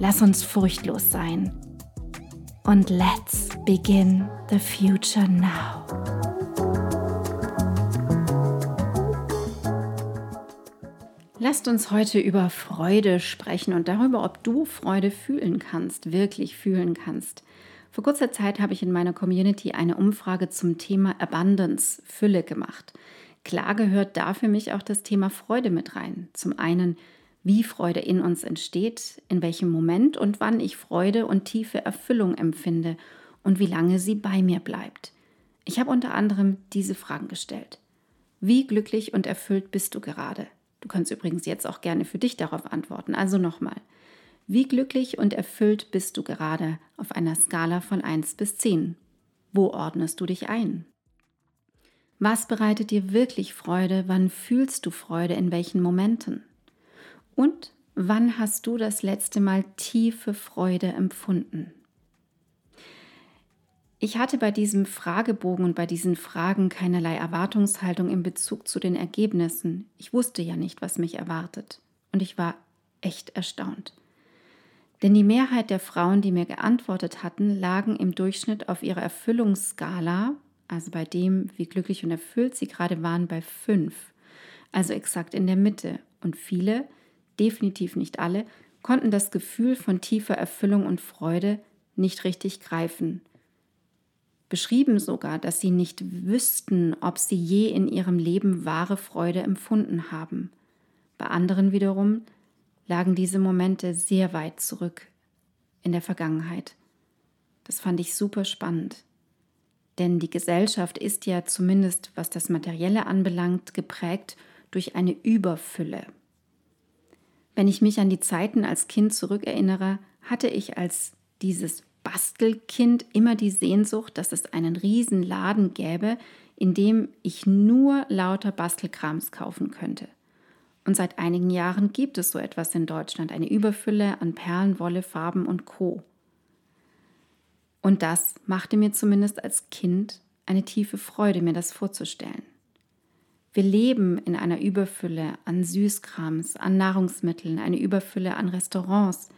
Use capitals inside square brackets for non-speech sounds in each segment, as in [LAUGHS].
Lass uns furchtlos sein. Und let's begin the future now. Lasst uns heute über Freude sprechen und darüber, ob du Freude fühlen kannst, wirklich fühlen kannst. Vor kurzer Zeit habe ich in meiner Community eine Umfrage zum Thema Abundance, Fülle gemacht. Klar gehört da für mich auch das Thema Freude mit rein. Zum einen, wie Freude in uns entsteht, in welchem Moment und wann ich Freude und tiefe Erfüllung empfinde und wie lange sie bei mir bleibt. Ich habe unter anderem diese Fragen gestellt. Wie glücklich und erfüllt bist du gerade? Du kannst übrigens jetzt auch gerne für dich darauf antworten. Also nochmal. Wie glücklich und erfüllt bist du gerade auf einer Skala von 1 bis 10? Wo ordnest du dich ein? Was bereitet dir wirklich Freude? Wann fühlst du Freude? In welchen Momenten? Und wann hast du das letzte Mal tiefe Freude empfunden? Ich hatte bei diesem Fragebogen und bei diesen Fragen keinerlei Erwartungshaltung in Bezug zu den Ergebnissen. Ich wusste ja nicht, was mich erwartet. Und ich war echt erstaunt. Denn die Mehrheit der Frauen, die mir geantwortet hatten, lagen im Durchschnitt auf ihrer Erfüllungsskala, also bei dem, wie glücklich und erfüllt sie gerade waren, bei fünf. Also exakt in der Mitte. Und viele, definitiv nicht alle, konnten das Gefühl von tiefer Erfüllung und Freude nicht richtig greifen. Beschrieben sogar, dass sie nicht wüssten, ob sie je in ihrem Leben wahre Freude empfunden haben. Bei anderen wiederum lagen diese Momente sehr weit zurück in der Vergangenheit. Das fand ich super spannend. Denn die Gesellschaft ist ja zumindest, was das Materielle anbelangt, geprägt durch eine Überfülle. Wenn ich mich an die Zeiten als Kind zurückerinnere, hatte ich als dieses Bastelkind immer die Sehnsucht, dass es einen riesen Laden gäbe, in dem ich nur lauter Bastelkrams kaufen könnte. Und seit einigen Jahren gibt es so etwas in Deutschland, eine Überfülle an Perlen, Wolle, Farben und Co. Und das machte mir zumindest als Kind eine tiefe Freude, mir das vorzustellen. Wir leben in einer Überfülle an Süßkrams, an Nahrungsmitteln, eine Überfülle an Restaurants.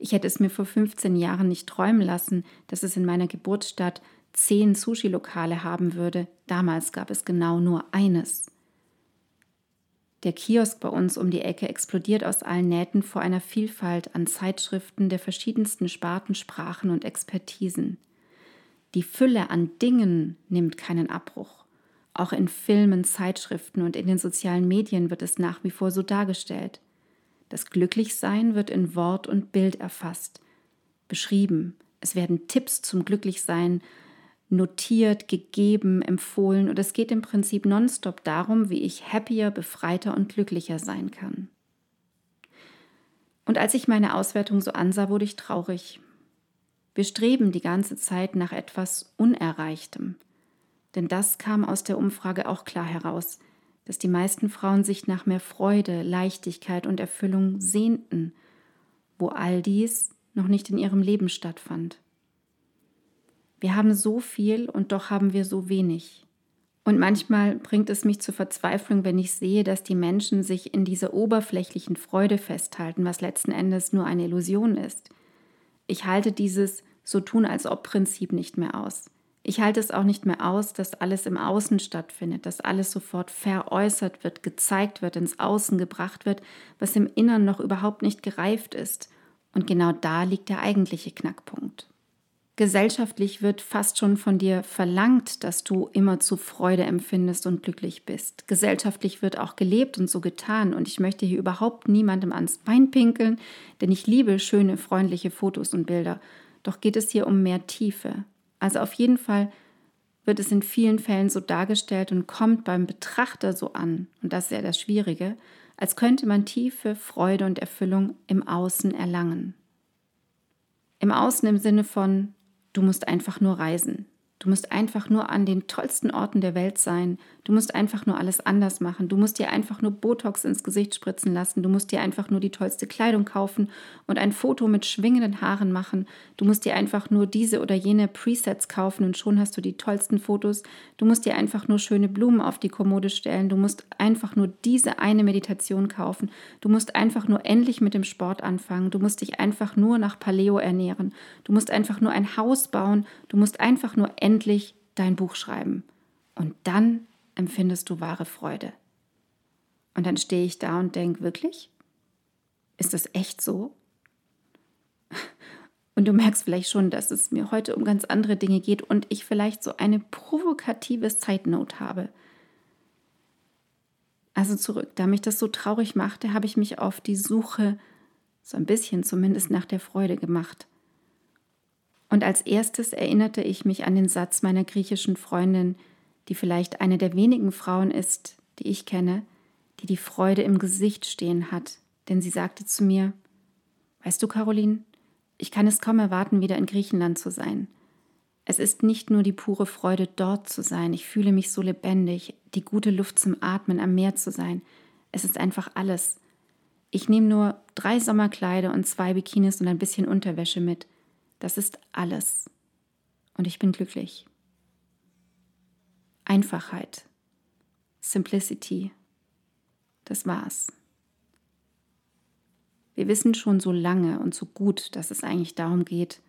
Ich hätte es mir vor 15 Jahren nicht träumen lassen, dass es in meiner Geburtsstadt zehn Sushi-Lokale haben würde. Damals gab es genau nur eines. Der Kiosk bei uns um die Ecke explodiert aus allen Nähten vor einer Vielfalt an Zeitschriften der verschiedensten Sparten, Sprachen und Expertisen. Die Fülle an Dingen nimmt keinen Abbruch. Auch in Filmen, Zeitschriften und in den sozialen Medien wird es nach wie vor so dargestellt. Das Glücklichsein wird in Wort und Bild erfasst, beschrieben. Es werden Tipps zum Glücklichsein notiert, gegeben, empfohlen und es geht im Prinzip nonstop darum, wie ich happier, befreiter und glücklicher sein kann. Und als ich meine Auswertung so ansah, wurde ich traurig. Wir streben die ganze Zeit nach etwas Unerreichtem. Denn das kam aus der Umfrage auch klar heraus, dass die meisten Frauen sich nach mehr Freude, Leichtigkeit und Erfüllung sehnten, wo all dies noch nicht in ihrem Leben stattfand. Wir haben so viel und doch haben wir so wenig. Und manchmal bringt es mich zur Verzweiflung, wenn ich sehe, dass die Menschen sich in dieser oberflächlichen Freude festhalten, was letzten Endes nur eine Illusion ist. Ich halte dieses so tun als ob Prinzip nicht mehr aus. Ich halte es auch nicht mehr aus, dass alles im Außen stattfindet, dass alles sofort veräußert wird, gezeigt wird, ins Außen gebracht wird, was im Innern noch überhaupt nicht gereift ist. Und genau da liegt der eigentliche Knackpunkt. Gesellschaftlich wird fast schon von dir verlangt, dass du immer zu Freude empfindest und glücklich bist. Gesellschaftlich wird auch gelebt und so getan. Und ich möchte hier überhaupt niemandem ans Bein pinkeln, denn ich liebe schöne, freundliche Fotos und Bilder. Doch geht es hier um mehr Tiefe. Also auf jeden Fall wird es in vielen Fällen so dargestellt und kommt beim Betrachter so an, und das ist ja das Schwierige, als könnte man tiefe Freude und Erfüllung im Außen erlangen. Im Außen im Sinne von, Du musst einfach nur reisen. Du musst einfach nur an den tollsten Orten der Welt sein. Du musst einfach nur alles anders machen. Du musst dir einfach nur Botox ins Gesicht spritzen lassen. Du musst dir einfach nur die tollste Kleidung kaufen und ein Foto mit schwingenden Haaren machen. Du musst dir einfach nur diese oder jene Presets kaufen und schon hast du die tollsten Fotos. Du musst dir einfach nur schöne Blumen auf die Kommode stellen. Du musst einfach nur diese eine Meditation kaufen. Du musst einfach nur endlich mit dem Sport anfangen. Du musst dich einfach nur nach Paleo ernähren. Du musst einfach nur ein Haus bauen. Du musst einfach nur endlich dein Buch schreiben. Und dann empfindest du wahre Freude. Und dann stehe ich da und denke, wirklich? Ist das echt so? [LAUGHS] Und du merkst vielleicht schon, dass es mir heute um ganz andere Dinge geht und ich vielleicht so eine provokative Zeitnote habe. Also zurück, da mich das so traurig machte, habe ich mich auf die Suche, so ein bisschen zumindest nach der Freude gemacht. Und als erstes erinnerte ich mich an den Satz meiner griechischen Freundin, die vielleicht eine der wenigen Frauen ist, die ich kenne, die die Freude im Gesicht stehen hat. Denn sie sagte zu mir, Weißt du, Caroline, ich kann es kaum erwarten, wieder in Griechenland zu sein. Es ist nicht nur die pure Freude, dort zu sein. Ich fühle mich so lebendig, die gute Luft zum Atmen am Meer zu sein. Es ist einfach alles. Ich nehme nur drei Sommerkleider und zwei Bikinis und ein bisschen Unterwäsche mit. Das ist alles. Und ich bin glücklich. Einfachheit, Simplicity, das war's. Wir wissen schon so lange und so gut, dass es eigentlich darum geht,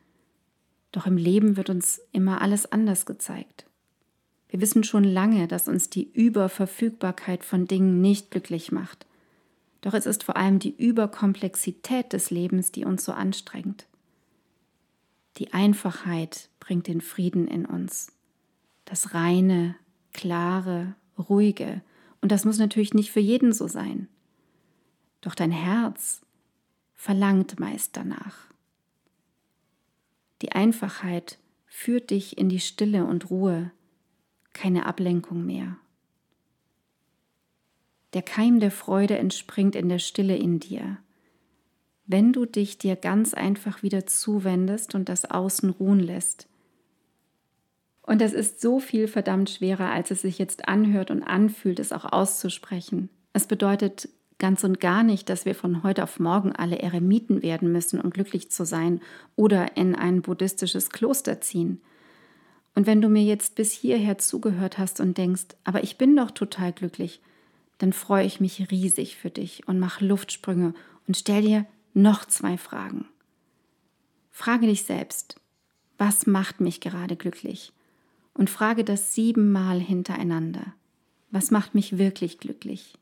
doch im Leben wird uns immer alles anders gezeigt. Wir wissen schon lange, dass uns die Überverfügbarkeit von Dingen nicht glücklich macht. Doch es ist vor allem die Überkomplexität des Lebens, die uns so anstrengt. Die Einfachheit bringt den Frieden in uns. Das reine, klare, ruhige. Und das muss natürlich nicht für jeden so sein. Doch dein Herz verlangt meist danach. Die Einfachheit führt dich in die Stille und Ruhe, keine Ablenkung mehr. Der Keim der Freude entspringt in der Stille in dir wenn du dich dir ganz einfach wieder zuwendest und das Außen ruhen lässt. Und das ist so viel verdammt schwerer, als es sich jetzt anhört und anfühlt, es auch auszusprechen. Es bedeutet ganz und gar nicht, dass wir von heute auf morgen alle Eremiten werden müssen, um glücklich zu sein oder in ein buddhistisches Kloster ziehen. Und wenn du mir jetzt bis hierher zugehört hast und denkst, aber ich bin doch total glücklich, dann freue ich mich riesig für dich und mach Luftsprünge und stell dir noch zwei Fragen. Frage dich selbst, was macht mich gerade glücklich? Und frage das siebenmal hintereinander. Was macht mich wirklich glücklich?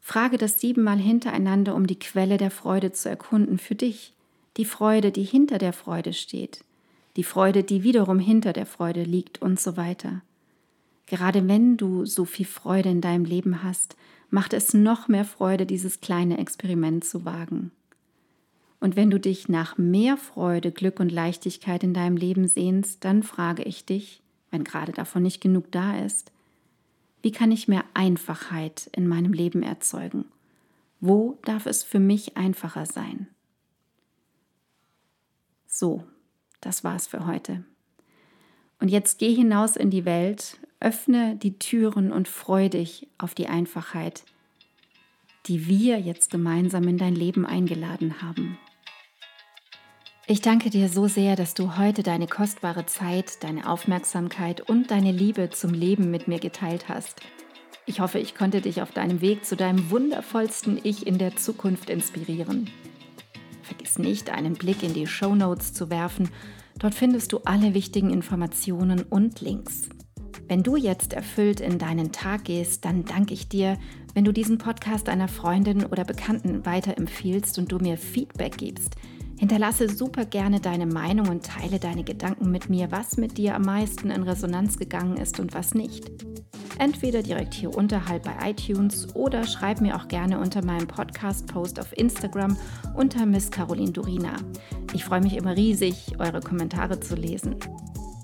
Frage das siebenmal hintereinander, um die Quelle der Freude zu erkunden für dich. Die Freude, die hinter der Freude steht. Die Freude, die wiederum hinter der Freude liegt und so weiter. Gerade wenn du so viel Freude in deinem Leben hast, macht es noch mehr Freude, dieses kleine Experiment zu wagen. Und wenn du dich nach mehr Freude, Glück und Leichtigkeit in deinem Leben sehnst, dann frage ich dich, wenn gerade davon nicht genug da ist, wie kann ich mehr Einfachheit in meinem Leben erzeugen? Wo darf es für mich einfacher sein? So, das war's für heute. Und jetzt geh hinaus in die Welt, öffne die Türen und freu dich auf die Einfachheit, die wir jetzt gemeinsam in dein Leben eingeladen haben. Ich danke dir so sehr, dass du heute deine kostbare Zeit, deine Aufmerksamkeit und deine Liebe zum Leben mit mir geteilt hast. Ich hoffe, ich konnte dich auf deinem Weg zu deinem wundervollsten Ich in der Zukunft inspirieren. Vergiss nicht, einen Blick in die Show Notes zu werfen Dort findest du alle wichtigen Informationen und Links. Wenn du jetzt erfüllt in deinen Tag gehst, dann danke ich dir, wenn du diesen Podcast einer Freundin oder Bekannten weiterempfiehlst und du mir Feedback gibst. Hinterlasse super gerne deine Meinung und teile deine Gedanken mit mir, was mit dir am meisten in Resonanz gegangen ist und was nicht. Entweder direkt hier unterhalb bei iTunes oder schreib mir auch gerne unter meinem Podcast-Post auf Instagram unter Miss Caroline Durina. Ich freue mich immer riesig, eure Kommentare zu lesen.